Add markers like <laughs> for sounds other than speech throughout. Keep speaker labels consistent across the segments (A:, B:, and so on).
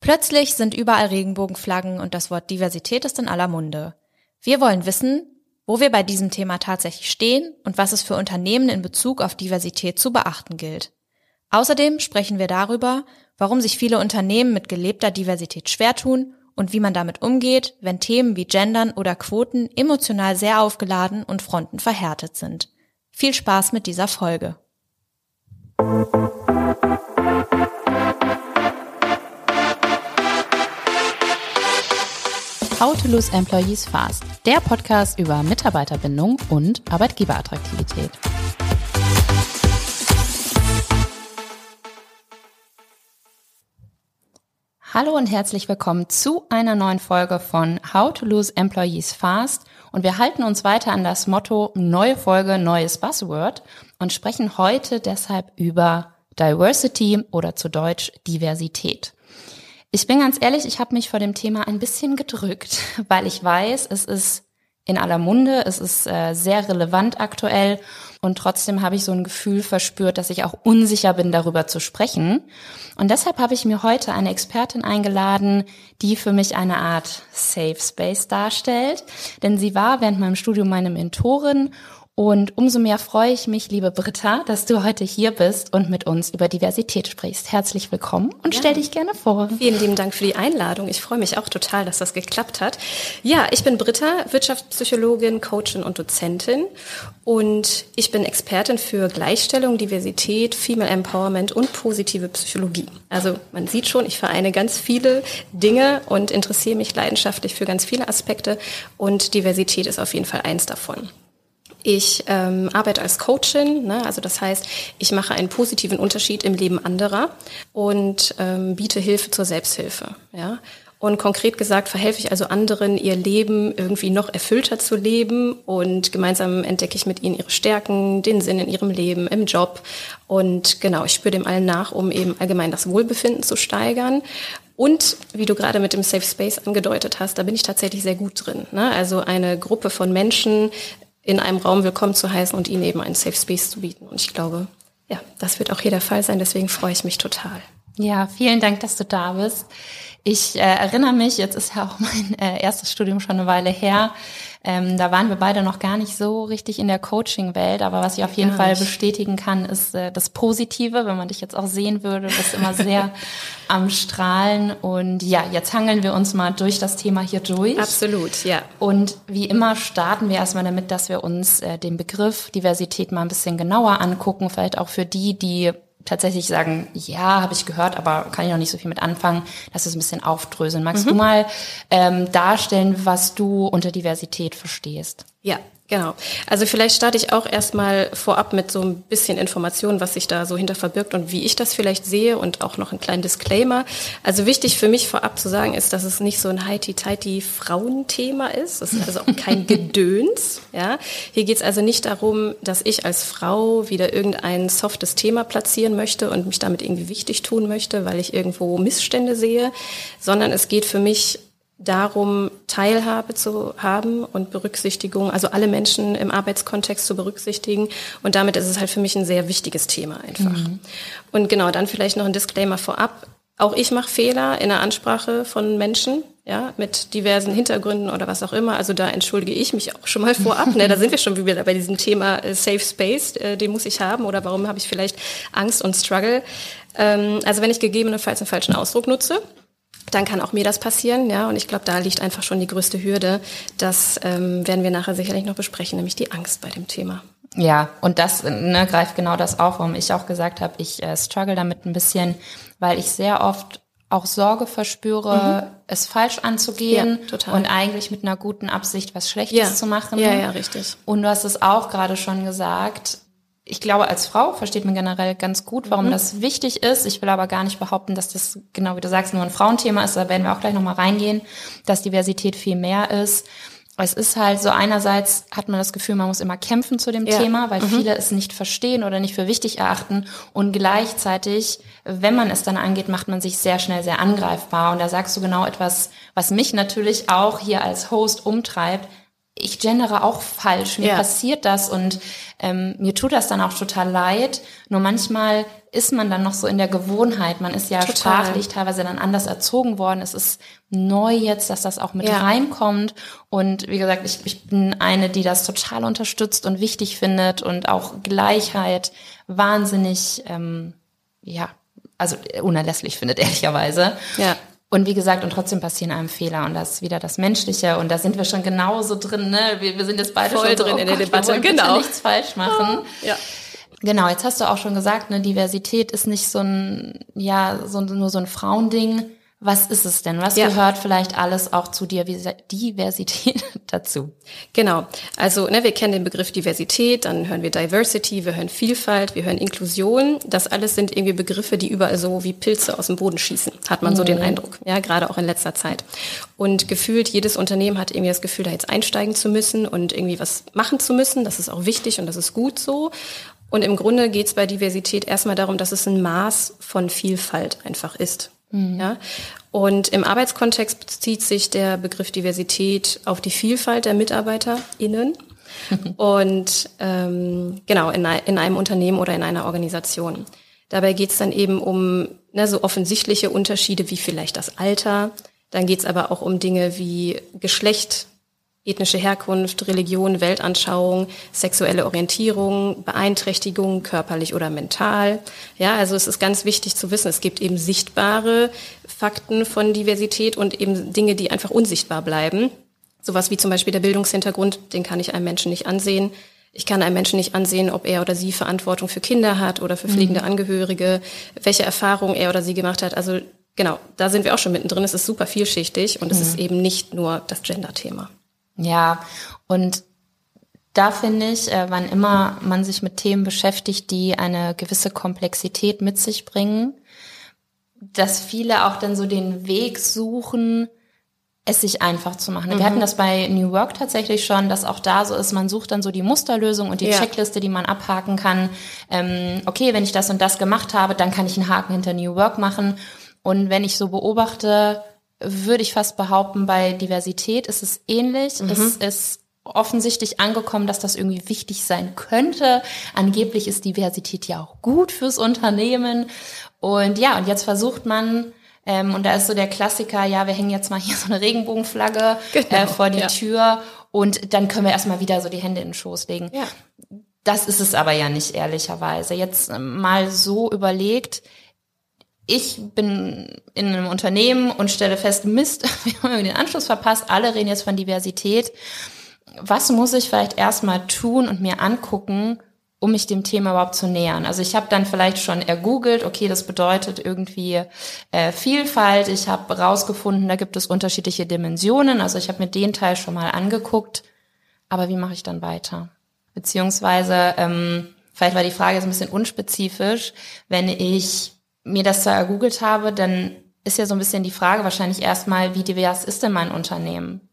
A: Plötzlich sind überall Regenbogenflaggen und das Wort Diversität ist in aller Munde. Wir wollen wissen, wo wir bei diesem Thema tatsächlich stehen und was es für Unternehmen in Bezug auf Diversität zu beachten gilt. Außerdem sprechen wir darüber, warum sich viele Unternehmen mit gelebter Diversität schwer tun und wie man damit umgeht, wenn Themen wie Gendern oder Quoten emotional sehr aufgeladen und Fronten verhärtet sind. Viel Spaß mit dieser Folge. How to Lose Employees Fast, der Podcast über Mitarbeiterbindung und Arbeitgeberattraktivität. Hallo und herzlich willkommen zu einer neuen Folge von How to Lose Employees Fast. Und wir halten uns weiter an das Motto neue Folge, neues Buzzword und sprechen heute deshalb über Diversity oder zu Deutsch Diversität. Ich bin ganz ehrlich, ich habe mich vor dem Thema ein bisschen gedrückt, <laughs> weil ich weiß, es ist in aller Munde, es ist äh, sehr relevant aktuell und trotzdem habe ich so ein Gefühl verspürt, dass ich auch unsicher bin, darüber zu sprechen. Und deshalb habe ich mir heute eine Expertin eingeladen, die für mich eine Art Safe Space darstellt, denn sie war während meinem Studium meine Mentorin und umso mehr freue ich mich, liebe Britta, dass du heute hier bist und mit uns über Diversität sprichst. Herzlich willkommen und ja. stell dich gerne vor.
B: Vielen lieben Dank für die Einladung. Ich freue mich auch total, dass das geklappt hat. Ja, ich bin Britta, Wirtschaftspsychologin, Coachin und Dozentin und ich bin Expertin für Gleichstellung, Diversität, Female Empowerment und positive Psychologie. Also man sieht schon, ich vereine ganz viele Dinge und interessiere mich leidenschaftlich für ganz viele Aspekte und Diversität ist auf jeden Fall eins davon. Ich ähm, arbeite als Coachin, ne? also das heißt, ich mache einen positiven Unterschied im Leben anderer und ähm, biete Hilfe zur Selbsthilfe. Ja? Und konkret gesagt verhelfe ich also anderen, ihr Leben irgendwie noch erfüllter zu leben und gemeinsam entdecke ich mit ihnen ihre Stärken, den Sinn in ihrem Leben, im Job. Und genau, ich spüre dem allen nach, um eben allgemein das Wohlbefinden zu steigern. Und wie du gerade mit dem Safe Space angedeutet hast, da bin ich tatsächlich sehr gut drin. Ne? Also eine Gruppe von Menschen in einem Raum willkommen zu heißen und ihnen eben einen Safe Space zu bieten. Und ich glaube, ja, das wird auch hier der Fall sein. Deswegen freue ich mich total.
A: Ja, vielen Dank, dass du da bist. Ich äh, erinnere mich, jetzt ist ja auch mein äh, erstes Studium schon eine Weile her. Ähm, da waren wir beide noch gar nicht so richtig in der Coaching-Welt, aber was ich auf jeden gar Fall nicht. bestätigen kann, ist äh, das Positive, wenn man dich jetzt auch sehen würde, bist immer sehr <laughs> am Strahlen. Und ja, jetzt hangeln wir uns mal durch das Thema hier durch.
B: Absolut, ja.
A: Und wie immer starten wir erstmal damit, dass wir uns äh, den Begriff Diversität mal ein bisschen genauer angucken, vielleicht auch für die, die tatsächlich sagen, ja, habe ich gehört, aber kann ich noch nicht so viel mit anfangen, dass wir es ein bisschen aufdröseln. Magst mhm. du mal ähm, darstellen, was du unter Diversität verstehst?
B: Ja, Genau. Also vielleicht starte ich auch erstmal vorab mit so ein bisschen Informationen, was sich da so hinter verbirgt und wie ich das vielleicht sehe und auch noch einen kleinen Disclaimer. Also wichtig für mich vorab zu sagen ist, dass es nicht so ein heiti-teiti Frauenthema ist. Es ist also auch kein <laughs> Gedöns. Ja. Hier geht es also nicht darum, dass ich als Frau wieder irgendein softes Thema platzieren möchte und mich damit irgendwie wichtig tun möchte, weil ich irgendwo Missstände sehe, sondern es geht für mich darum, Teilhabe zu haben und Berücksichtigung, also alle Menschen im Arbeitskontext zu berücksichtigen. Und damit ist es halt für mich ein sehr wichtiges Thema einfach. Mhm. Und genau, dann vielleicht noch ein Disclaimer vorab. Auch ich mache Fehler in der Ansprache von Menschen, ja, mit diversen Hintergründen oder was auch immer. Also da entschuldige ich mich auch schon mal vorab. Ne? Da sind wir schon wieder bei diesem Thema äh, Safe Space, äh, den muss ich haben oder warum habe ich vielleicht Angst und Struggle. Ähm, also wenn ich gegebenenfalls einen falschen Ausdruck nutze, dann kann auch mir das passieren, ja. Und ich glaube, da liegt einfach schon die größte Hürde. Das ähm, werden wir nachher sicherlich noch besprechen, nämlich die Angst bei dem Thema.
A: Ja, und das ne, greift genau das auf, warum ich auch gesagt habe, ich äh, struggle damit ein bisschen, weil ich sehr oft auch Sorge verspüre, mhm. es falsch anzugehen ja, und eigentlich mit einer guten Absicht was Schlechtes
B: ja.
A: zu machen.
B: Ja, ja, richtig.
A: Und du hast es auch gerade schon gesagt, ich glaube, als Frau versteht man generell ganz gut, warum mhm. das wichtig ist. Ich will aber gar nicht behaupten, dass das, genau wie du sagst, nur ein Frauenthema ist. Da werden wir auch gleich nochmal reingehen, dass Diversität viel mehr ist. Es ist halt so einerseits hat man das Gefühl, man muss immer kämpfen zu dem ja. Thema, weil mhm. viele es nicht verstehen oder nicht für wichtig erachten. Und gleichzeitig, wenn man es dann angeht, macht man sich sehr schnell sehr angreifbar. Und da sagst du genau etwas, was mich natürlich auch hier als Host umtreibt ich gendere auch falsch, mir
B: Ja.
A: passiert das und ähm, mir tut das dann auch total leid. Nur manchmal ist man dann noch so in der Gewohnheit. Man ist ja
B: Total.
A: sprachlich teilweise dann anders erzogen worden. Es ist neu jetzt, dass das auch mit
B: Ja.
A: reinkommt. Und wie gesagt, ich, ich bin eine, die das total unterstützt und wichtig findet und auch Gleichheit wahnsinnig, ähm, ja, also unerlässlich findet, <laughs> ehrlicherweise.
B: Ja.
A: Und wie gesagt, und trotzdem passieren einem Fehler und das ist wieder das Menschliche und da sind wir schon genauso drin, ne? Wir, wir sind jetzt beide
B: Voll
A: schon so,
B: drin
A: oh
B: in der
A: Gott,
B: Debatte,
A: wir
B: genau.
A: nichts falsch machen.
B: Ja.
A: Genau, jetzt hast du auch schon gesagt, ne, Diversität ist nicht so ein, ja, so, nur so ein Frauending. Was ist es denn? Was
B: Ja.
A: gehört vielleicht alles auch zu Diversität <laughs> dazu?
B: Genau. Also ne, wir kennen den Begriff Diversität, dann hören wir Diversity, wir hören Vielfalt, wir hören Inklusion. Das alles sind irgendwie Begriffe, die überall so wie Pilze aus dem Boden schießen, hat man so den Eindruck. Ja, gerade auch in letzter Zeit. Und gefühlt jedes Unternehmen hat irgendwie das Gefühl, da jetzt einsteigen zu müssen und irgendwie was machen zu müssen. Das ist auch wichtig und das ist gut so. Und im Grunde geht es bei Diversität erstmal darum, dass es ein Maß von Vielfalt einfach ist. Ja? Und im Arbeitskontext bezieht sich der Begriff Diversität auf die Vielfalt der MitarbeiterInnen. <laughs> Und ähm, genau, in, in einem Unternehmen oder in einer Organisation. Dabei geht es dann eben um ne, so offensichtliche Unterschiede wie vielleicht das Alter. Dann geht es aber auch um Dinge wie Geschlecht, ethnische Herkunft, Religion, Weltanschauung, sexuelle Orientierung, Beeinträchtigung, körperlich oder mental. Ja, also es ist ganz wichtig zu wissen, es gibt eben sichtbare Fakten von Diversität und eben Dinge, die einfach unsichtbar bleiben. Sowas wie zum Beispiel der Bildungshintergrund, den kann ich einem Menschen nicht ansehen. Ich kann einem Menschen nicht ansehen, ob er oder sie Verantwortung für Kinder hat oder für pflegende Angehörige, welche Erfahrungen er oder sie gemacht hat. Also genau, da sind wir auch schon mittendrin. Es ist super vielschichtig und es ist eben nicht nur das Gender-Thema.
A: Ja, und da finde ich, äh, wann immer man sich mit Themen beschäftigt, die eine gewisse Komplexität mit sich bringen, dass viele auch dann so den Weg suchen, es sich einfach zu machen. Wir hatten das bei New Work tatsächlich schon, dass auch da so ist, man sucht dann so die Musterlösung und die
B: Ja.
A: Checkliste, die man abhaken kann. Ähm, okay, wenn ich das und das gemacht habe, dann kann ich einen Haken hinter New Work machen. Und wenn ich so beobachte, würde ich fast behaupten, bei Diversität ist es ähnlich. Es ist offensichtlich angekommen, dass das irgendwie wichtig sein könnte. Angeblich ist Diversität ja auch gut fürs Unternehmen. Und ja, und jetzt versucht man, ähm, und da ist so der Klassiker, ja, wir hängen jetzt mal hier so eine Regenbogenflagge
B: Genau,
A: äh, vor die
B: ja.
A: Tür und dann können wir erstmal wieder so die Hände in den Schoß legen.
B: Ja.
A: Das ist es aber ja nicht, ehrlicherweise. Jetzt mal so überlegt, ich bin in einem Unternehmen und stelle fest, Mist, <laughs> wir haben den Anschluss verpasst, alle reden jetzt von Diversität. Was muss ich vielleicht erstmal tun und mir angucken, um mich dem Thema überhaupt zu nähern? Also ich habe dann vielleicht schon ergoogelt, okay, das bedeutet irgendwie äh, Vielfalt. Ich habe rausgefunden, da gibt es unterschiedliche Dimensionen. Also ich habe mir den Teil schon mal angeguckt. Aber wie mache ich dann weiter? Beziehungsweise, ähm, vielleicht war die Frage jetzt ein bisschen unspezifisch. Wenn ich mir das zwar ergoogelt habe, dann ist ja so ein bisschen die Frage wahrscheinlich erstmal, wie divers ist denn mein Unternehmen?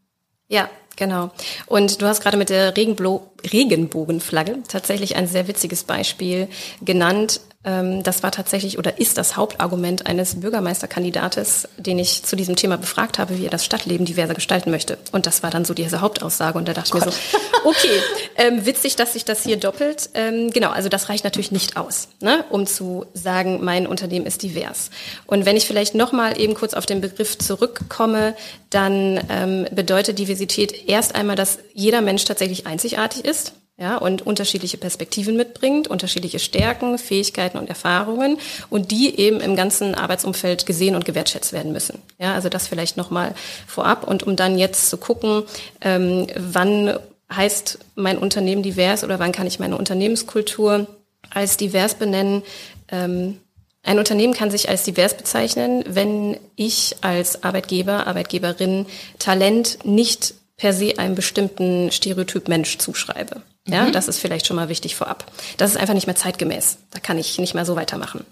B: Ja, genau. Und du hast gerade mit der Regenblo Regenbogenflagge tatsächlich ein sehr witziges Beispiel genannt. Ähm, Das war tatsächlich oder ist das Hauptargument eines Bürgermeisterkandidates, den ich zu diesem Thema befragt habe, wie er das Stadtleben diverser gestalten möchte. Und das war dann so diese Hauptaussage. Und da dachte ich mir so, <laughs> okay, ähm, witzig, dass sich das hier doppelt. Ähm, genau, also das reicht natürlich nicht aus, ne, um zu sagen, mein Unternehmen ist divers. Und wenn ich vielleicht nochmal eben kurz auf den Begriff zurückkomme, dann ähm, bedeutet Diversität erst einmal, dass jeder Mensch tatsächlich einzigartig ist ja, und unterschiedliche Perspektiven mitbringt, unterschiedliche Stärken, Fähigkeiten und Erfahrungen und die eben im ganzen Arbeitsumfeld gesehen und gewertschätzt werden müssen. Ja, also das vielleicht nochmal vorab und um dann jetzt zu gucken, ähm, wann heißt mein Unternehmen divers oder wann kann ich meine Unternehmenskultur als divers benennen. Ähm, ein Unternehmen kann sich als divers bezeichnen, wenn ich als Arbeitgeber, Arbeitgeberin Talent nicht per se einem bestimmten Stereotyp Mensch zuschreibe. Ja, das ist vielleicht schon mal wichtig vorab. Das ist einfach nicht mehr zeitgemäß. Da kann ich nicht mehr so weitermachen.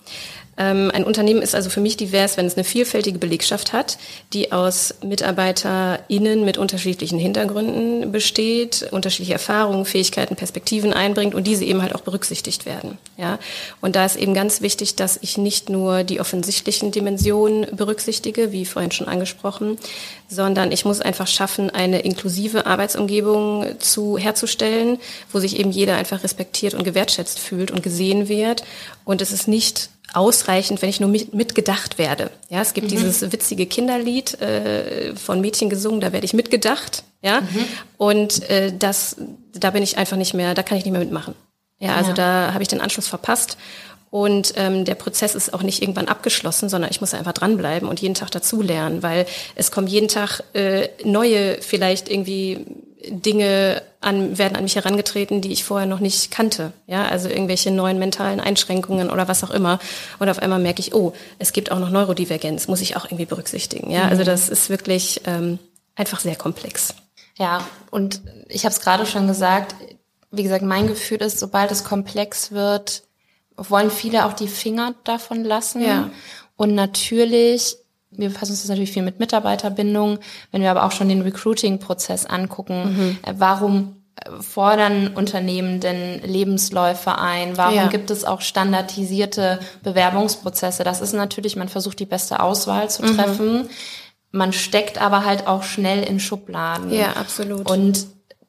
B: Ähm, ein Unternehmen ist also für mich divers, wenn es eine vielfältige Belegschaft hat, die aus MitarbeiterInnen mit unterschiedlichen Hintergründen besteht, unterschiedliche Erfahrungen, Fähigkeiten, Perspektiven einbringt und diese eben halt auch berücksichtigt werden. Ja? Und da ist eben ganz wichtig, dass ich nicht nur die offensichtlichen Dimensionen berücksichtige, wie vorhin schon angesprochen, sondern ich muss einfach schaffen, eine inklusive Arbeitsumgebung zu herzustellen, wo sich eben jeder einfach respektiert und gewertschätzt fühlt und gesehen wird. Und es ist nicht ausreichend, wenn ich nur mit, mitgedacht werde. Ja, es gibt mhm. dieses witzige Kinderlied äh, von Mädchen gesungen, da werde ich mitgedacht. Ja, mhm. und äh, das, da bin ich einfach nicht mehr, da kann ich nicht mehr mitmachen. Ja, also ja. da habe ich den Anschluss verpasst. Und ähm, der Prozess ist auch nicht irgendwann abgeschlossen, sondern ich muss einfach dranbleiben und jeden Tag dazulernen, weil es kommen jeden Tag äh, neue, vielleicht irgendwie Dinge an, werden an mich herangetreten, die ich vorher noch nicht kannte. Ja, also irgendwelche neuen mentalen Einschränkungen oder was auch immer. Und auf einmal merke ich, oh, es gibt auch noch Neurodivergenz, muss ich auch irgendwie berücksichtigen. Ja, also mhm. das ist wirklich ähm, einfach sehr komplex.
A: Ja, und ich habe es gerade schon gesagt, wie gesagt, mein Gefühl ist, sobald es komplex wird, wollen viele auch die Finger davon lassen. Ja. Und natürlich, wir befassen uns natürlich viel mit Mitarbeiterbindung, wenn wir aber auch schon den Recruiting-Prozess angucken, mhm. Äh, warum äh, fordern Unternehmen denn Lebensläufe ein? Warum ja. gibt es auch standardisierte Bewerbungsprozesse? Das ist natürlich, man versucht die beste Auswahl zu mhm. treffen. Mhm. Man steckt aber halt auch schnell in Schubladen.
B: Ja, absolut.
A: Und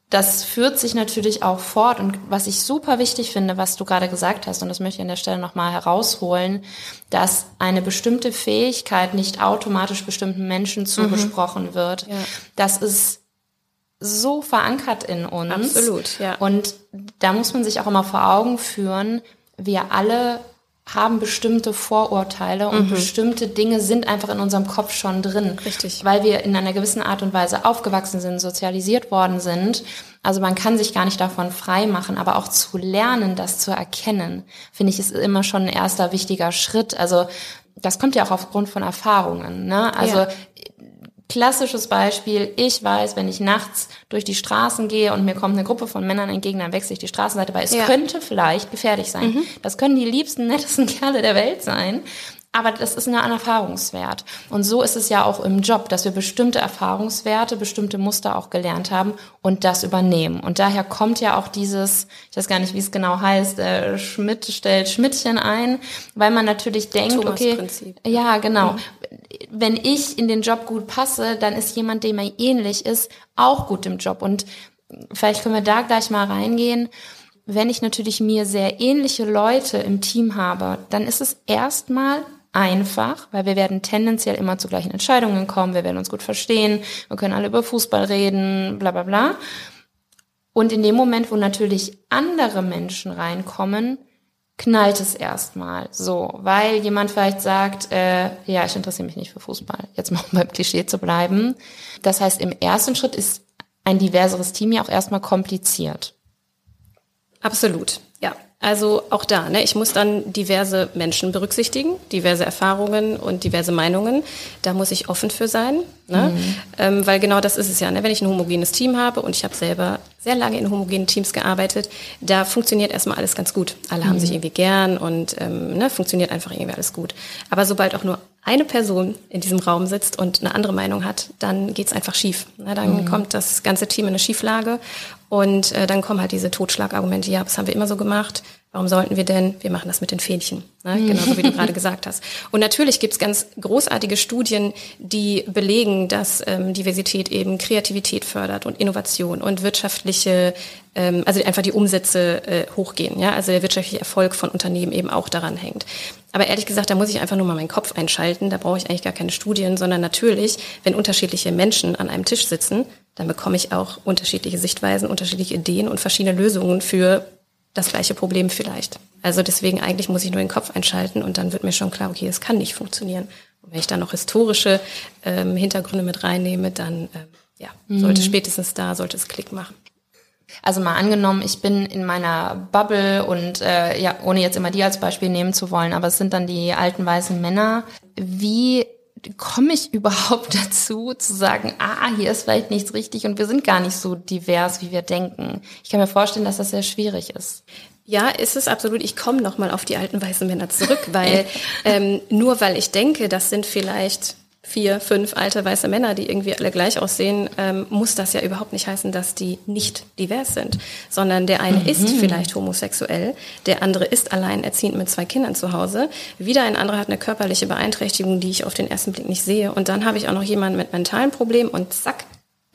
A: das führt sich natürlich auch fort. Und was ich super wichtig finde, was du gerade gesagt hast, und das möchte ich an der Stelle nochmal herausholen, dass eine bestimmte Fähigkeit nicht automatisch bestimmten Menschen mhm. zugesprochen mhm. wird. Ja. Das ist so verankert in uns.
B: Absolut, ja.
A: Und da muss man sich auch immer vor Augen führen, wir alle haben bestimmte Vorurteile und mhm. bestimmte Dinge sind einfach in unserem Kopf schon drin.
B: Richtig.
A: Weil wir in einer gewissen Art und Weise aufgewachsen sind, sozialisiert worden sind. Also man kann sich gar nicht davon frei machen, aber auch zu lernen, das zu erkennen, finde ich, ist immer schon ein erster wichtiger Schritt. Also das kommt ja auch aufgrund von Erfahrungen. Ne? Also ja. Klassisches Beispiel, ich weiß, wenn ich nachts durch die Straßen gehe und mir kommt eine Gruppe von Männern entgegen, dann wechsle ich die Straßenseite, weil es ja. könnte vielleicht gefährlich sein. Mhm. Das können die liebsten, <laughs> nettesten Kerle der Welt sein. Aber das ist eine Erfahrungswert. Und so ist es ja auch im Job, dass wir bestimmte Erfahrungswerte, bestimmte Muster auch gelernt haben und das übernehmen. Und daher kommt ja auch dieses, ich weiß gar nicht, wie es genau heißt, äh, Schmidt stellt Schmidtchen ein, weil man natürlich denkt, okay, ja, genau. Mhm. Wenn ich in den Job gut passe, dann ist jemand, dem er ähnlich ist, auch gut im Job. Und vielleicht können wir da gleich mal reingehen wenn ich natürlich mir sehr ähnliche Leute im Team habe, dann ist es erstmal einfach, weil wir werden tendenziell immer zu gleichen Entscheidungen kommen, wir werden uns gut verstehen, wir können alle über Fußball reden, bla bla bla. Und in dem Moment, wo natürlich andere Menschen reinkommen, knallt es erstmal so, weil jemand vielleicht sagt, äh, ja, ich interessiere mich nicht für Fußball, jetzt mal um beim Klischee zu bleiben. Das heißt, im ersten Schritt ist ein diverseres Team ja auch erstmal kompliziert.
B: Absolut. Also auch da, ne, ich muss dann diverse Menschen berücksichtigen, diverse Erfahrungen und diverse Meinungen. Da muss ich offen für sein, ne? Mhm. Ähm, weil genau das ist es ja. Ne? Wenn ich ein homogenes Team habe und ich habe selber sehr lange in homogenen Teams gearbeitet, da funktioniert erstmal alles ganz gut. Alle mhm. haben sich irgendwie gern und ähm, ne, funktioniert einfach irgendwie alles gut. Aber sobald auch nur eine Person in diesem Raum sitzt und eine andere Meinung hat, dann geht's einfach schief. Ne? Dann mhm. kommt das ganze Team in eine Schieflage und äh, dann kommen halt diese Totschlagargumente, ja, das haben wir immer so gemacht, Warum sollten wir denn? Wir machen das mit den Fähnchen, ne? Mhm. genauso wie du gerade <laughs> gesagt hast. Und natürlich gibt es ganz großartige Studien, die belegen, dass ähm, Diversität eben Kreativität fördert und Innovation und wirtschaftliche, ähm, also einfach die Umsätze äh, hochgehen. Ja? Also der wirtschaftliche Erfolg von Unternehmen eben auch daran hängt. Aber ehrlich gesagt, da muss ich einfach nur mal meinen Kopf einschalten. Da brauche ich eigentlich gar keine Studien, sondern natürlich, wenn unterschiedliche Menschen an einem Tisch sitzen, dann bekomme ich auch unterschiedliche Sichtweisen, unterschiedliche Ideen und verschiedene Lösungen für das gleiche Problem vielleicht. Also deswegen eigentlich muss ich nur den Kopf einschalten und dann wird mir schon klar, okay, es kann nicht funktionieren. Und wenn ich da noch historische ähm, Hintergründe mit reinnehme, dann ähm, ja, mhm. sollte spätestens da, sollte es Klick machen.
A: Also mal angenommen, ich bin in meiner Bubble und äh, ja, ohne jetzt immer die als Beispiel nehmen zu wollen, aber es sind dann die alten weißen Männer. Wie komme ich <laughs> überhaupt dazu, zu sagen, ah, hier ist vielleicht nichts richtig und wir sind gar nicht so divers, wie wir denken. Ich kann mir vorstellen, dass das sehr schwierig ist.
B: Ja, ist es absolut. Ich komme nochmal auf die alten weißen Männer zurück, <laughs> weil ähm, nur weil ich denke, das sind vielleicht vier, fünf alte weiße Männer, die irgendwie alle gleich aussehen, ähm, muss das ja überhaupt nicht heißen, dass die nicht divers sind, sondern der eine mhm. ist vielleicht homosexuell, der andere ist alleinerziehend mit zwei Kindern zu Hause, wieder ein anderer hat eine körperliche Beeinträchtigung, die ich auf den ersten Blick nicht sehe. Und dann habe ich auch noch jemanden mit mentalen Problemen und zack,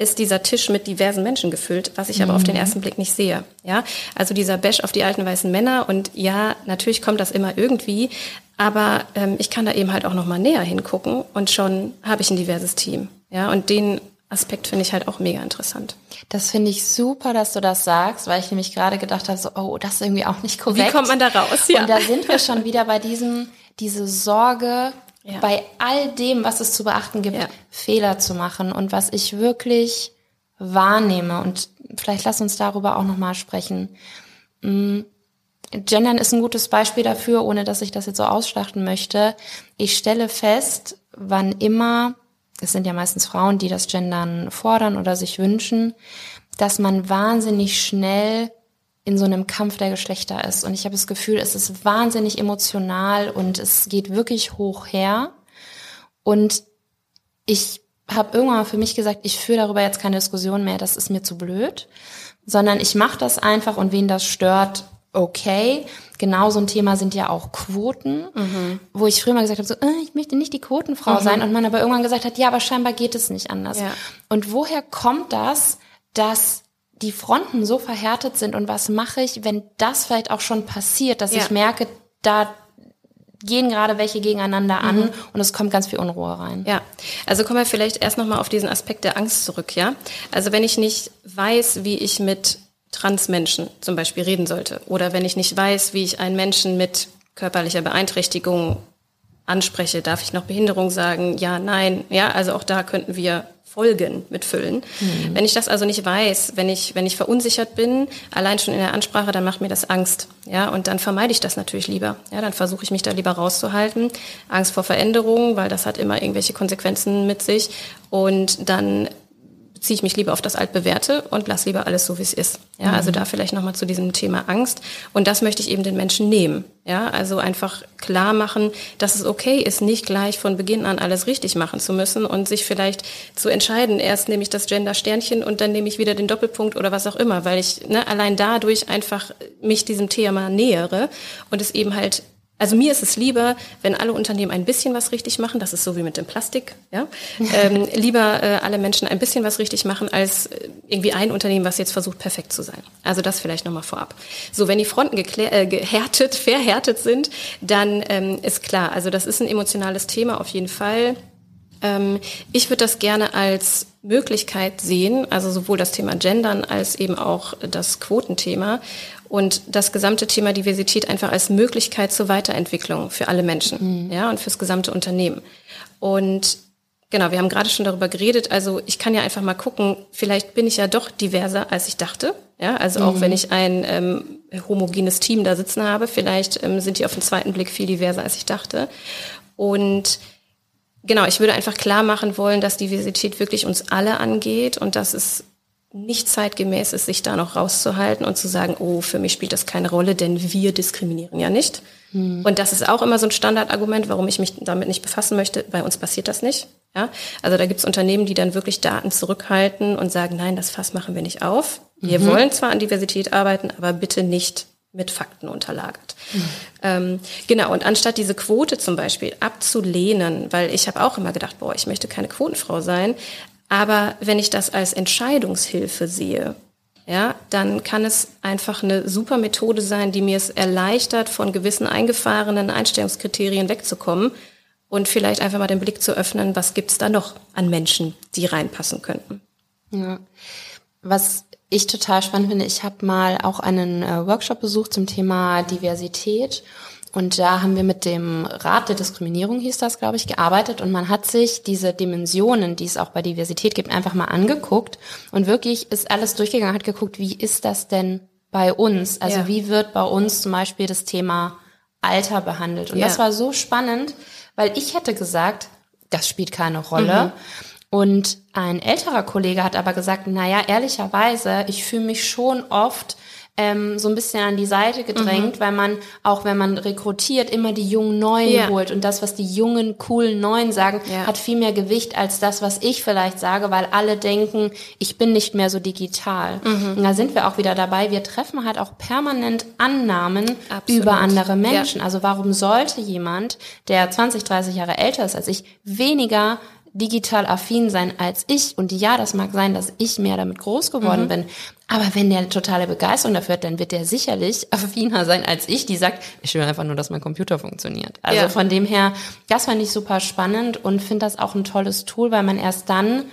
B: ist dieser Tisch mit diversen Menschen gefüllt, was ich mhm. aber auf den mhm. ersten Blick nicht sehe. Ja, also dieser Bash auf die alten weißen Männer und ja, natürlich kommt das immer irgendwie, aber ähm, ich kann da eben halt auch noch mal näher hingucken und schon habe ich ein diverses Team. Ja, und den Aspekt finde ich halt auch mega interessant.
A: Das finde ich super, dass du das sagst, weil ich nämlich gerade gedacht habe, so, oh, das ist irgendwie auch nicht korrekt.
B: Wie kommt man da raus?
A: Ja. Und da sind wir schon wieder bei diesem, diese Sorge, ja. bei all dem, was es zu beachten gibt, ja. Fehler zu machen und was ich wirklich wahrnehme. Und vielleicht lass uns darüber auch nochmal sprechen. Mm, Gendern ist ein gutes Beispiel dafür, ohne dass ich das jetzt so ausschlachten möchte. Ich stelle fest, wann immer, es sind ja meistens Frauen, die das Gendern fordern oder sich wünschen, dass man wahnsinnig schnell in so einem Kampf der Geschlechter ist. Und ich habe das Gefühl, es ist wahnsinnig emotional und es geht wirklich hoch her. Und ich habe irgendwann mal für mich gesagt, ich führe darüber jetzt keine Diskussion mehr, das ist mir zu blöd, sondern ich mache das einfach und wen das stört, okay. Genau so ein Thema sind ja auch Quoten, mhm. wo ich früher mal gesagt habe, so, äh, ich möchte nicht die Quotenfrau mhm. sein und man aber irgendwann gesagt hat, ja, aber scheinbar geht es nicht anders. Ja. Und woher kommt das, dass die Fronten so verhärtet sind und was mache ich, wenn das vielleicht auch schon passiert, dass ja. ich merke, da gehen gerade welche gegeneinander an mhm. und es kommt ganz viel Unruhe rein.
B: Ja, also kommen wir vielleicht erst nochmal auf diesen Aspekt der Angst zurück, ja. Also wenn ich nicht weiß, wie ich mit Transmenschen zum Beispiel reden sollte oder wenn ich nicht weiß, wie ich einen Menschen mit körperlicher Beeinträchtigung anspreche, darf ich noch Behinderung sagen? Ja, nein, ja, also auch da könnten wir Folgen mitfüllen. Mhm. Wenn ich das also nicht weiß, wenn ich, wenn ich verunsichert bin, allein schon in der Ansprache, dann macht mir das Angst. Ja, und dann vermeide ich das natürlich lieber. Ja, dann versuche ich mich da lieber rauszuhalten. Angst vor Veränderungen, weil das hat immer irgendwelche Konsequenzen mit sich. Und dann ziehe ich mich lieber auf das Altbewährte und lass lieber alles so, wie es ist. Ja, also mhm. also da vielleicht nochmal zu diesem Thema Angst. Und das möchte ich eben den Menschen nehmen. Ja, also einfach klar machen, dass es okay ist, nicht gleich von Beginn an alles richtig machen zu müssen und sich vielleicht zu entscheiden, erst nehme ich das Gender-Sternchen und dann nehme ich wieder den Doppelpunkt oder was auch immer, weil ich ne, allein dadurch einfach mich diesem Thema nähere und es eben halt also mir ist es lieber, wenn alle Unternehmen ein bisschen was richtig machen, das ist so wie mit dem Plastik, ja. ähm, <laughs> lieber äh, alle Menschen ein bisschen was richtig machen, als äh, irgendwie ein Unternehmen, was jetzt versucht, perfekt zu sein. Also das vielleicht nochmal vorab. So, wenn die Fronten äh, gehärtet, <laughs> verhärtet sind, dann ähm, ist klar, also das ist ein emotionales Thema auf jeden Fall. Ähm, ich würde das gerne als Möglichkeit sehen, also sowohl das Thema Gendern als eben auch das Quotenthema und das gesamte Thema Diversität einfach als Möglichkeit zur Weiterentwicklung für alle Menschen, mhm. ja, und fürs gesamte Unternehmen. Und genau, wir haben gerade schon darüber geredet, also ich kann ja einfach mal gucken, vielleicht bin ich ja doch diverser, als ich dachte, ja, also mhm. auch wenn ich ein ähm, homogenes Team da sitzen habe, vielleicht ähm, sind die auf den zweiten Blick viel diverser, als ich dachte. Und genau, ich würde einfach klar machen wollen, dass Diversität wirklich uns alle angeht und dass es nicht zeitgemäß ist, sich da noch rauszuhalten und zu sagen, oh, für mich spielt das keine Rolle, denn wir diskriminieren ja nicht. Hm. Und das ist auch immer so ein Standardargument, warum ich mich damit nicht befassen möchte. Bei uns passiert das nicht. Ja? Also da gibt es Unternehmen, die dann wirklich Daten zurückhalten und sagen, nein, das Fass machen wir nicht auf. Wir mhm. wollen zwar an Diversität arbeiten, aber bitte nicht mit Fakten unterlagert. Mhm. Ähm, genau, und anstatt diese Quote zum Beispiel abzulehnen, weil ich habe auch immer gedacht, boah, ich möchte keine Quotenfrau sein, aber wenn ich das als Entscheidungshilfe sehe, ja, dann kann es einfach eine super Methode sein, die mir es erleichtert, von gewissen eingefahrenen Einstellungskriterien wegzukommen und vielleicht einfach mal den Blick zu öffnen, was gibt's da noch an Menschen, die reinpassen könnten.
A: Ja. Was ich total spannend finde, ich habe mal auch einen äh, Workshop besucht zum Thema Diversität und da haben wir mit dem Rat der Diskriminierung, hieß das, glaube ich, gearbeitet. Und man hat sich diese Dimensionen, die es auch bei Diversität gibt, einfach mal angeguckt. Und wirklich ist alles durchgegangen, hat geguckt, wie ist das denn bei uns? Also ja. wie wird bei uns zum Beispiel das Thema Alter behandelt? Und ja. das war so spannend, weil ich hätte gesagt, das spielt keine Rolle. Mhm. Und ein älterer Kollege hat aber gesagt, naja, ehrlicherweise, ich fühle mich schon oft ähm, so ein bisschen an die Seite gedrängt, mhm. weil man auch, wenn man rekrutiert, immer die jungen Neuen ja. holt und das, was die jungen, coolen Neuen sagen, ja. hat viel mehr Gewicht als das, was ich vielleicht sage, weil alle denken, ich bin nicht mehr so digital. Mhm. Und da sind wir auch wieder dabei, wir treffen halt auch permanent Annahmen Absolut. über andere Menschen. Ja. Also warum sollte jemand, der 20, 30 Jahre älter ist als ich, weniger digital affin sein als ich. Und ja, das mag sein, dass ich mehr damit groß geworden mhm. bin. Aber wenn der totale Begeisterung dafür hat, dann wird der sicherlich <laughs> affiner sein als ich, die sagt, ich will einfach nur, dass mein Computer funktioniert. Also ja. von dem her, das fand ich super spannend und finde das auch ein tolles Tool, weil man erst dann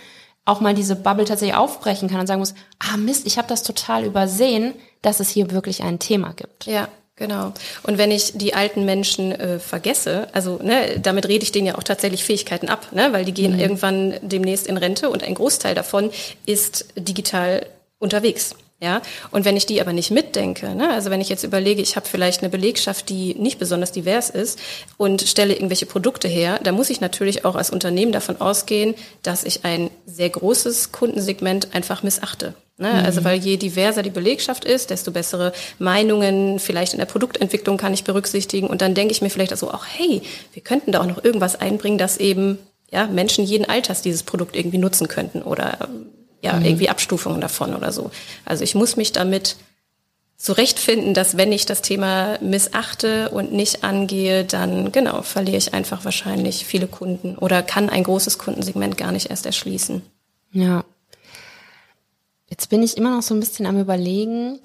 A: auch mal diese Bubble tatsächlich aufbrechen kann und sagen muss, ah Mist, ich habe das total übersehen, dass es hier wirklich ein Thema gibt.
B: Ja, Genau. Und wenn ich die alten Menschen äh, vergesse, also ne, damit rede ich denen ja auch tatsächlich Fähigkeiten ab, ne, weil die gehen mhm. irgendwann demnächst in Rente und ein Großteil davon ist digital unterwegs. Ja, und wenn ich die aber nicht mitdenke, ne, also wenn ich jetzt überlege, ich habe vielleicht eine Belegschaft, die nicht besonders divers ist und stelle irgendwelche Produkte her, dann muss ich natürlich auch als Unternehmen davon ausgehen, dass ich ein sehr großes Kundensegment einfach missachte. Ne? Mhm. Also weil je diverser die Belegschaft ist, desto bessere Meinungen vielleicht in der Produktentwicklung kann ich berücksichtigen und dann denke ich mir vielleicht also auch, hey, wir könnten da auch noch irgendwas einbringen, dass eben ja Menschen jeden Alters dieses Produkt irgendwie nutzen könnten oder ja, mhm. irgendwie Abstufungen davon oder so. Also ich muss mich damit zurechtfinden, dass wenn ich das Thema missachte und nicht angehe, dann genau verliere ich einfach wahrscheinlich viele Kunden oder kann ein großes Kundensegment gar nicht erst erschließen.
A: Ja. Jetzt bin ich immer noch so ein bisschen am überlegen.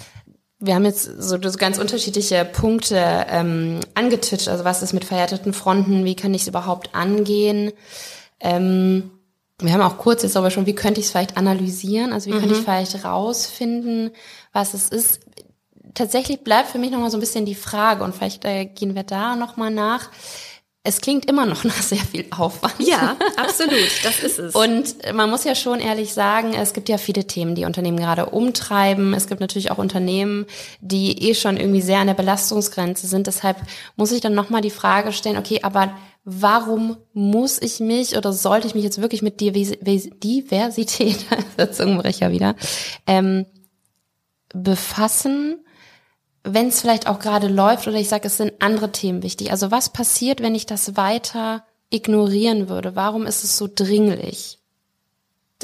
A: Wir haben jetzt so, ganz unterschiedliche Punkte ähm, angetitscht. Also was ist mit verhärteten Fronten? Wie kann ich es überhaupt angehen? Ähm, wir haben auch kurz jetzt aber schon, wie könnte ich es vielleicht analysieren? Also wie mhm. könnte ich mhm. vielleicht rausfinden, was es ist? Tatsächlich bleibt für mich nochmal so ein bisschen die Frage und vielleicht äh, gehen wir da nochmal nach. Es klingt immer noch nach sehr viel Aufwand.
B: Ja, absolut, das ist es.
A: Und man muss ja schon ehrlich sagen, es gibt ja viele Themen, die Unternehmen gerade umtreiben. Es gibt natürlich auch Unternehmen, die eh schon irgendwie sehr an der Belastungsgrenze sind. Deshalb muss ich dann nochmal die Frage stellen, okay, aber warum muss ich mich oder sollte ich mich jetzt wirklich mit Diversität, Zungenbrecher wieder, ähm, befassen, wenn es vielleicht auch gerade läuft oder ich sage, es sind andere Themen wichtig. Also was passiert, wenn ich das weiter ignorieren würde? Warum ist es so dringlich?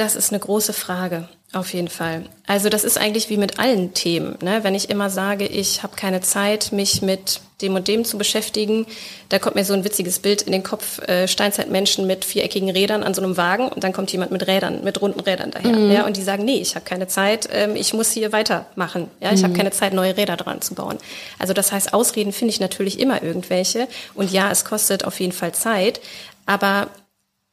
B: Das ist eine große Frage, auf jeden Fall. Also das ist eigentlich wie mit allen Themen. Ne? Wenn ich immer sage, ich habe keine Zeit, mich mit dem und dem zu beschäftigen, da kommt mir so ein witziges Bild in den Kopf, äh, Steinzeitmenschen mit viereckigen Rädern an so einem Wagen und dann kommt jemand mit Rädern, mit runden Rädern daher. Mhm. Ja? Und die sagen, nee, ich habe keine Zeit, ähm, ich muss hier weitermachen. Ja? Ich mhm. habe keine Zeit, neue Räder dran zu bauen. Also das heißt, Ausreden finde ich natürlich immer irgendwelche. Und ja, es kostet auf jeden Fall Zeit. Aber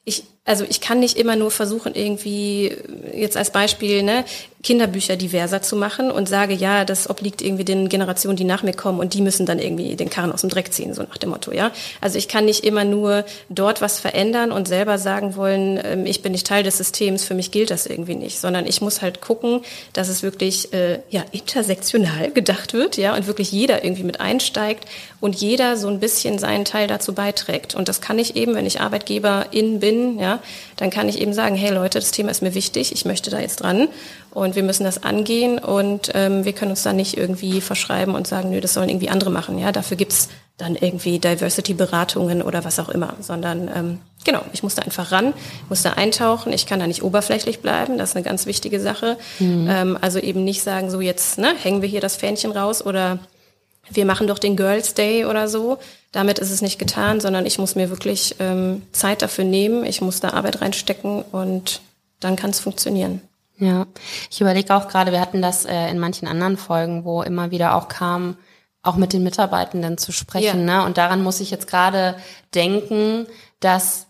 B: ich, also ich kann nicht immer nur versuchen, irgendwie jetzt als Beispiel ne, Kinderbücher diverser zu machen und sage, ja, das obliegt irgendwie den Generationen, die nach mir kommen und die müssen dann irgendwie den Karren aus dem Dreck ziehen, so nach dem Motto, ja. Also ich kann nicht immer nur dort was verändern und selber sagen wollen, ähm, ich bin nicht Teil des Systems, für mich gilt das irgendwie nicht, sondern ich muss halt gucken, dass es wirklich äh, ja intersektional <laughs> gedacht wird, ja, und wirklich jeder irgendwie mit einsteigt und jeder so ein bisschen seinen Teil dazu beiträgt. Und das kann ich eben, wenn ich Arbeitgeberin bin, ja, dann kann ich eben sagen, hey Leute, das Thema ist mir wichtig, ich möchte da jetzt dran und wir müssen das angehen und ähm, wir können uns da nicht irgendwie verschreiben und sagen, nö, das sollen irgendwie andere machen. Ja, dafür gibt's dann irgendwie Diversity-Beratungen oder was auch immer, sondern ähm, genau, ich muss da einfach ran, muss da eintauchen, ich kann da nicht oberflächlich bleiben, das ist eine ganz wichtige Sache. Mhm. Ähm, also eben nicht sagen, so jetzt ne, hängen wir hier das Fähnchen raus oder wir machen doch den Girls Day oder so. Damit ist es nicht getan, sondern ich muss mir wirklich ähm, Zeit dafür nehmen, ich muss da Arbeit reinstecken und dann kann es funktionieren.
A: Ja, ich überlege auch gerade, wir hatten das äh, in manchen anderen Folgen, wo immer wieder auch kam, auch mit den Mitarbeitenden zu sprechen. Ja. Ne? Und daran muss ich jetzt gerade denken, dass,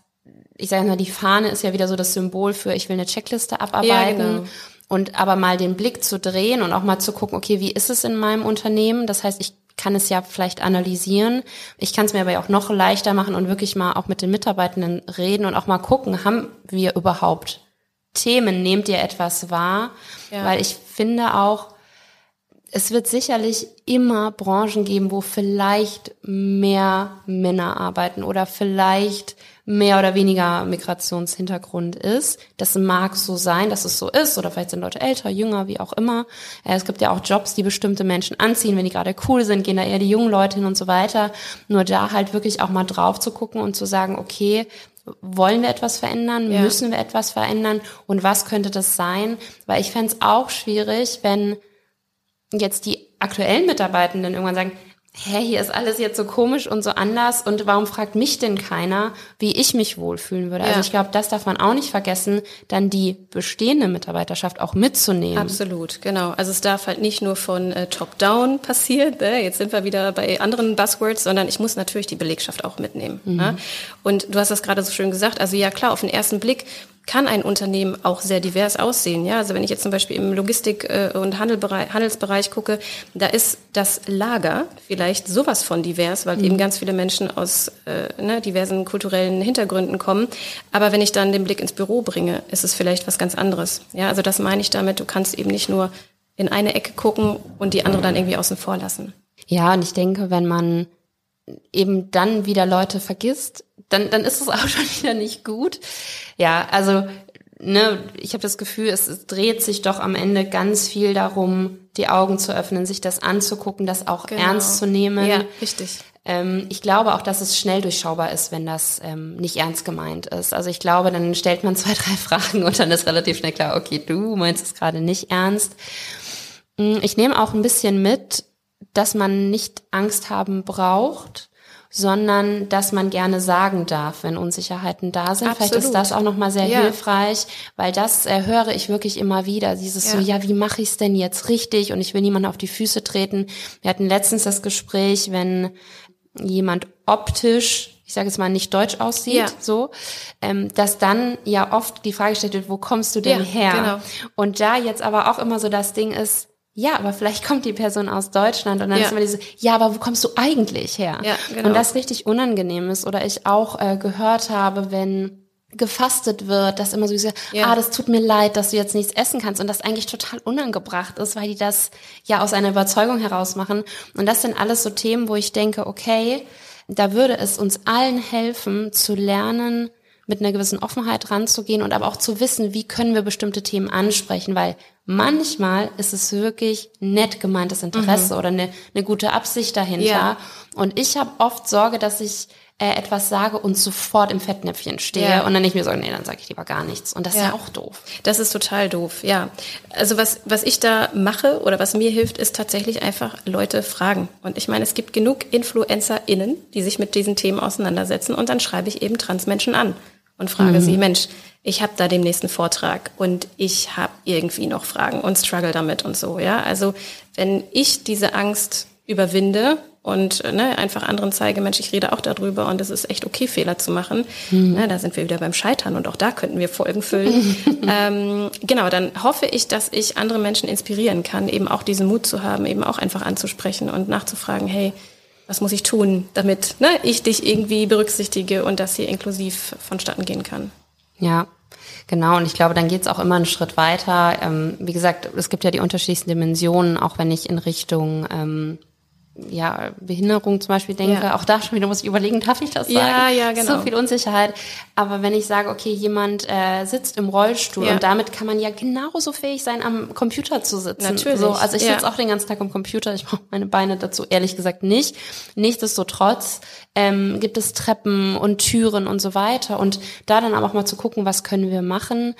A: ich sage mal, die Fahne ist ja wieder so das Symbol für, ich will eine Checkliste abarbeiten. Ja, genau. Und aber mal den Blick zu drehen und auch mal zu gucken, okay, wie ist es in meinem Unternehmen? Das heißt, ich kann es ja vielleicht analysieren. Ich kann es mir aber auch noch leichter machen und wirklich mal auch mit den Mitarbeitenden reden und auch mal gucken, haben wir überhaupt Themen, nehmt ihr etwas wahr? Ja. Weil ich finde auch, es wird sicherlich immer Branchen geben, wo vielleicht mehr Männer arbeiten oder vielleicht mehr oder weniger Migrationshintergrund ist. Das mag so sein, dass es so ist, oder vielleicht sind Leute älter, jünger, wie auch immer. Äh, es gibt ja auch Jobs, die bestimmte Menschen anziehen, wenn die gerade cool sind, gehen da eher die jungen Leute hin und so weiter. Nur da halt wirklich auch mal drauf zu gucken und zu sagen, okay, wollen wir etwas verändern? Ja. Müssen wir etwas verändern? Und was könnte das sein? Weil ich fände es auch schwierig, wenn jetzt die aktuellen Mitarbeitenden irgendwann sagen, hä, hier ist alles jetzt so komisch und so anders und warum fragt mich denn keiner, wie ich mich wohlfühlen würde? Also ja. Also ich glaube, das darf man auch nicht vergessen, dann die bestehende Mitarbeiterschaft auch mitzunehmen.
B: Absolut, genau. Also es darf halt nicht nur von äh, Top-Down passieren, ne? jetzt sind wir wieder bei anderen Buzzwords, sondern ich muss natürlich die Belegschaft auch mitnehmen. Mhm. Ne? Und du hast das gerade so schön gesagt, also ja klar, auf den ersten Blick kann ein Unternehmen auch sehr divers aussehen. Ja, also wenn ich jetzt zum Beispiel im Logistik- äh, und Handelsbereich gucke, da ist das Lager vielleicht sowas von divers, weil mhm. eben ganz viele Menschen aus äh, ne, diversen kulturellen Hintergründen kommen. Aber wenn ich dann den Blick ins Büro bringe, ist es vielleicht was ganz anderes. Ja, also das meine ich damit. Du kannst eben nicht nur in eine Ecke gucken und die andere dann irgendwie außen vor lassen.
A: Ja, und ich denke, wenn man eben dann wieder Leute vergisst, dann, dann ist es <laughs> auch schon wieder nicht gut. Ja, also ne, ich habe das Gefühl, es, es, dreht sich doch am Ende ganz viel darum, die Augen zu öffnen, sich das anzugucken, das auch genau. ernst zu nehmen.
B: Ja, richtig.
A: Ähm, ich glaube auch, dass es schnell durchschaubar ist, wenn das ähm, nicht ernst gemeint ist. Also ich glaube, dann stellt man <laughs> zwei, drei Fragen und dann ist relativ schnell klar, okay, du meinst es gerade nicht ernst. Mm, ich nehme auch ein bisschen mit, dass man nicht Angst haben braucht, sondern dass man gerne sagen darf, wenn Unsicherheiten da sind. Absolut. Vielleicht ist das auch nochmal sehr ja. hilfreich, weil das äh, höre ich wirklich immer wieder. Dieses ja. so, ja, wie mache ich es denn jetzt richtig? Und ich will niemanden auf die Füße treten. Wir hatten letztens das Gespräch, wenn jemand optisch ich sage jetzt mal nicht deutsch aussieht, ja. so, ähm, dass dann ja oft die Frage gestellt wird, wo kommst du denn ja, her? Genau. Und da jetzt aber auch immer so das Ding ist, ja, aber vielleicht kommt die Person aus Deutschland und dann ja. ist immer diese, ja, aber wo kommst du eigentlich her? Ja, genau. Und das richtig unangenehm ist oder ich auch äh, gehört habe, wenn gefastet wird, dass immer so diese, ja. ah, das tut mir leid, dass du jetzt nichts essen kannst und das eigentlich total unangebracht ist, weil die das ja aus einer Überzeugung heraus machen. Und das sind alles so Themen, wo ich denke, okay, da würde es uns allen helfen zu lernen, mit einer gewissen Offenheit ranzugehen und aber auch zu wissen, wie können wir bestimmte Themen ansprechen, weil manchmal ist es wirklich nett gemeintes Interesse mhm. oder eine, eine gute Absicht dahinter. Ja. Und ich habe oft Sorge, dass ich äh, etwas sage und sofort im Fettnäpfchen stehe ja. und dann nicht mir so, nee, dann sage ich lieber gar nichts. Und das ja. ist ja auch doof.
B: Das ist total doof, ja. Also was, was ich da mache oder was mir hilft, ist tatsächlich einfach Leute fragen. Und ich meine, es gibt genug InfluencerInnen, die sich mit diesen Themen auseinandersetzen und dann schreibe ich eben Transmenschen an und frage mhm. sie, Mensch, ich habe da den nächsten Vortrag und ich habe irgendwie noch Fragen und struggle damit und so. Ja, also wenn ich diese Angst überwinde und ne, einfach anderen zeige, Mensch, ich rede auch darüber und es ist echt okay, Fehler zu machen. Mhm. Ne, da sind wir wieder beim Scheitern und auch da könnten wir Folgen füllen. <laughs> ähm, genau, dann hoffe ich, dass ich andere Menschen inspirieren kann, eben auch diesen Mut zu haben, eben auch einfach anzusprechen und nachzufragen, hey, was muss ich tun, damit ne, ich dich irgendwie berücksichtige und das hier inklusiv vonstatten gehen kann.
A: Ja, genau. Und ich glaube, dann geht's auch immer einen Schritt weiter. Ähm, wie gesagt, es gibt ja die unterschiedlichsten Dimensionen, auch wenn ich in Richtung ähm, ja, Behinderung zum Beispiel denke, ja. auch da schon wieder muss ich überlegen, darf ich das sagen?
B: Ja, ja, genau.
A: So viel Unsicherheit. Aber wenn ich sage, okay, jemand äh, sitzt im Rollstuhl ja. und damit kann man ja genauso fähig sein, am Computer zu sitzen.
B: Natürlich.
A: So, also ich ja. sitze auch den ganzen Tag am Computer, ich brauche meine Beine dazu ehrlich gesagt nicht. Nichtsdestotrotz ähm, gibt es Treppen und Türen und so weiter. Und da dann aber auch mal zu gucken, was können wir machen,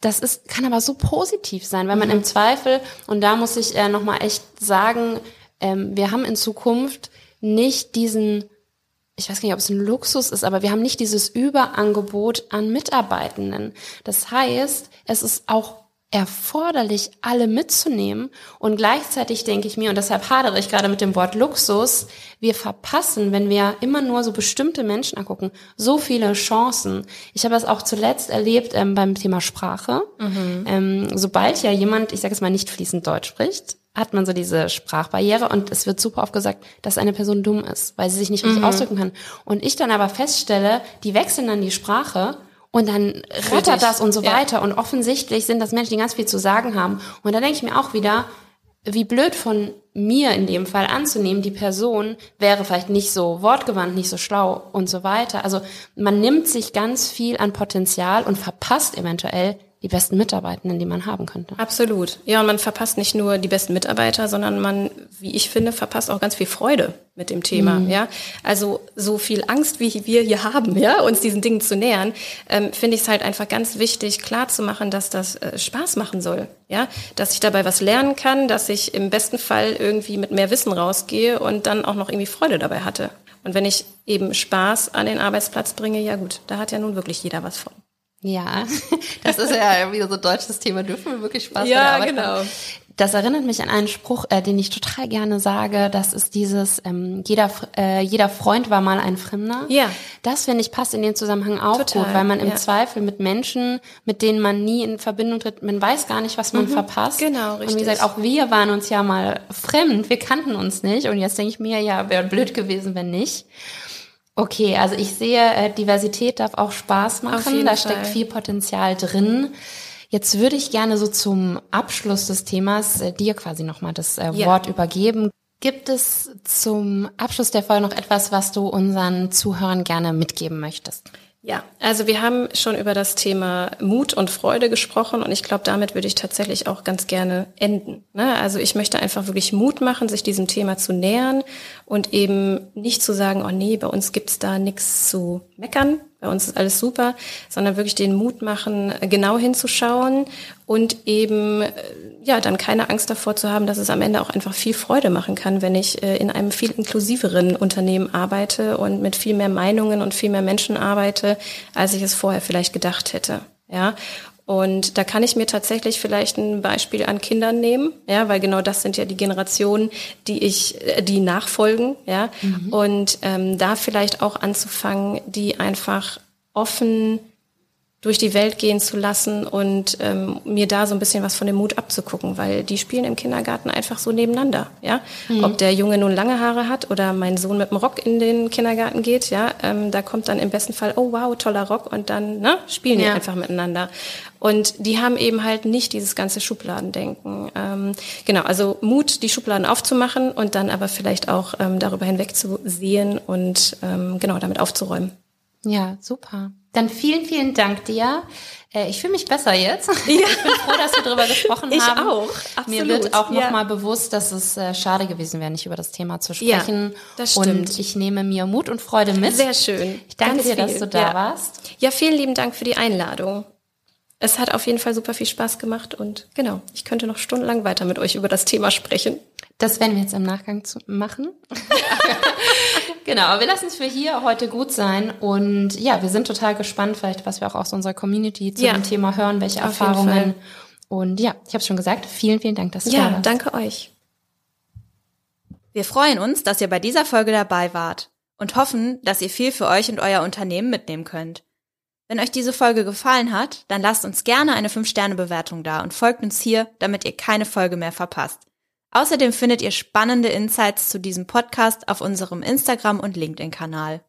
A: das ist, kann aber so positiv sein, weil man mhm. im Zweifel, und da muss ich äh, nochmal echt sagen, ähm, wir haben in Zukunft nicht diesen, ich weiß gar nicht, ob es ein Luxus ist, aber wir haben nicht dieses Überangebot an Mitarbeitenden. Das heißt, es ist auch erforderlich, alle mitzunehmen. Und gleichzeitig denke ich mir, und deshalb hadere ich gerade mit dem Wort Luxus, wir verpassen, wenn wir immer nur so bestimmte Menschen angucken, so viele Chancen. Ich habe das auch zuletzt erlebt ähm, beim Thema Sprache. Mhm. Ähm, sobald ja jemand, ich sage es mal, nicht fließend Deutsch spricht, hat man so diese Sprachbarriere und es wird super oft gesagt, dass eine Person dumm ist, weil sie sich nicht richtig mhm. ausdrücken kann. Und ich dann aber feststelle, die wechseln dann die Sprache und dann rattert das und so ja. weiter. Und offensichtlich sind das Menschen, die ganz viel zu sagen haben. Und da denke ich mir auch wieder, wie blöd von mir in dem Fall anzunehmen, die Person wäre vielleicht nicht so wortgewandt, nicht so schlau und so weiter. Also man nimmt sich ganz viel an Potenzial und verpasst eventuell die besten Mitarbeitenden, die man haben könnte.
B: Absolut. Ja, und man verpasst nicht nur die besten Mitarbeiter, sondern man, wie ich finde, verpasst auch ganz viel Freude mit dem Thema. Mhm. Ja, also so viel Angst, wie wir hier haben, ja, uns diesen Dingen zu nähern, ähm, finde ich es halt einfach ganz wichtig, klar zu machen, dass das äh, Spaß machen soll. Ja, dass ich dabei was lernen kann, dass ich im besten Fall irgendwie mit mehr Wissen rausgehe und dann auch noch irgendwie Freude dabei hatte. Und wenn ich eben Spaß an den Arbeitsplatz bringe, ja gut, da hat ja nun wirklich jeder was von.
A: Ja, <laughs> das ist ja wieder so deutsches Thema. Dürfen wir wirklich Spaß
B: ja, genau. haben?
A: Das erinnert mich an einen Spruch, äh, den ich total gerne sage. Das ist dieses, ähm, jeder, äh, jeder Freund war mal ein Fremder.
B: Ja.
A: Das, finde ich, passt in den Zusammenhang auch total, gut, weil man im ja. Zweifel mit Menschen, mit denen man nie in Verbindung tritt, man weiß gar nicht, was man mhm, verpasst.
B: Genau, richtig.
A: Und wie gesagt, auch wir waren uns ja mal fremd, wir kannten uns nicht. Und jetzt denke ich mir, ja, wäre blöd gewesen, wenn nicht. Okay, also ich sehe, äh, Diversität darf auch Spaß machen. Da steckt viel Potenzial drin. Jetzt würde ich gerne so zum Abschluss des Themas äh, dir quasi nochmal das äh, ja. Wort übergeben. Gibt es zum Abschluss der Folge noch etwas, was du unseren Zuhörern gerne mitgeben möchtest?
B: Ja, also wir haben schon über das Thema Mut und Freude gesprochen und ich glaube, damit würde ich tatsächlich auch ganz gerne enden. Ne? Also ich möchte einfach wirklich Mut machen, sich diesem Thema zu nähern und eben nicht zu sagen, oh nee, bei uns gibt's da nichts zu meckern, bei uns ist alles super, sondern wirklich den Mut machen, genau hinzuschauen und eben äh, ja dann keine Angst davor zu haben, dass es am Ende auch einfach viel Freude machen kann, wenn ich äh, in einem viel inklusiveren Unternehmen arbeite und mit viel mehr Meinungen und viel mehr Menschen arbeite, als ich es vorher vielleicht gedacht hätte. Ja, und da kann ich mir tatsächlich vielleicht ein Beispiel an Kindern nehmen, ja, weil genau das sind ja die Generationen, die ich, äh, die nachfolgen, ja, mhm. und ähm, da vielleicht auch anzufangen, die einfach offen durch die Welt gehen zu lassen und ähm, mir da so ein bisschen was von dem Mut abzugucken, weil die spielen im Kindergarten einfach so nebeneinander, ja. Mhm. Ob der Junge nun lange Haare hat oder mein Sohn mit dem Rock in den Kindergarten geht, ja, ähm, da kommt dann im besten Fall, oh wow, toller Rock und dann ne, spielen die ja. einfach miteinander. Und die haben eben halt nicht dieses ganze Schubladendenken. Ähm, genau, also Mut, die Schubladen aufzumachen und dann aber vielleicht auch ähm, darüber hinweg zu sehen und ähm, genau damit aufzuräumen.
A: Ja, super. Dann vielen, vielen Dank dir. Äh, ich fühle mich besser jetzt. Ja. <laughs> Ich bin froh, dass wir darüber gesprochen
B: ich
A: haben.
B: Ich auch. Absolut.
A: Mir wird auch nochmal ja. bewusst, dass es äh, schade gewesen wäre, nicht über das Thema zu sprechen. Ja,
B: das stimmt.
A: Und ich nehme mir Mut und Freude mit.
B: Sehr schön.
A: Ich danke Ganz dir, viel. dass du da ja. warst.
B: Ja, vielen lieben Dank für die Einladung. Es hat auf jeden Fall super viel Spaß gemacht und genau, ich könnte noch stundenlang weiter mit euch über das Thema sprechen.
A: Das werden wir jetzt im Nachgang machen. <laughs> genau, wir lassen es für hier heute gut sein und ja, wir sind total gespannt, vielleicht was wir auch aus unserer Community zu ja. dem Thema hören, welche Auf Erfahrungen. Und ja, ich habe schon gesagt, vielen, vielen Dank, dass du
B: ja,
A: da warst.
B: Ja, danke euch.
C: Wir freuen uns, dass ihr bei dieser Folge dabei wart und hoffen, dass ihr viel für euch und euer Unternehmen mitnehmen könnt. Wenn euch diese Folge gefallen hat, dann lasst uns gerne eine 5-Sterne-Bewertung da und folgt uns hier, damit ihr keine Folge mehr verpasst. Außerdem findet ihr spannende Insights zu diesem Podcast auf unserem Instagram- und LinkedIn-Kanal.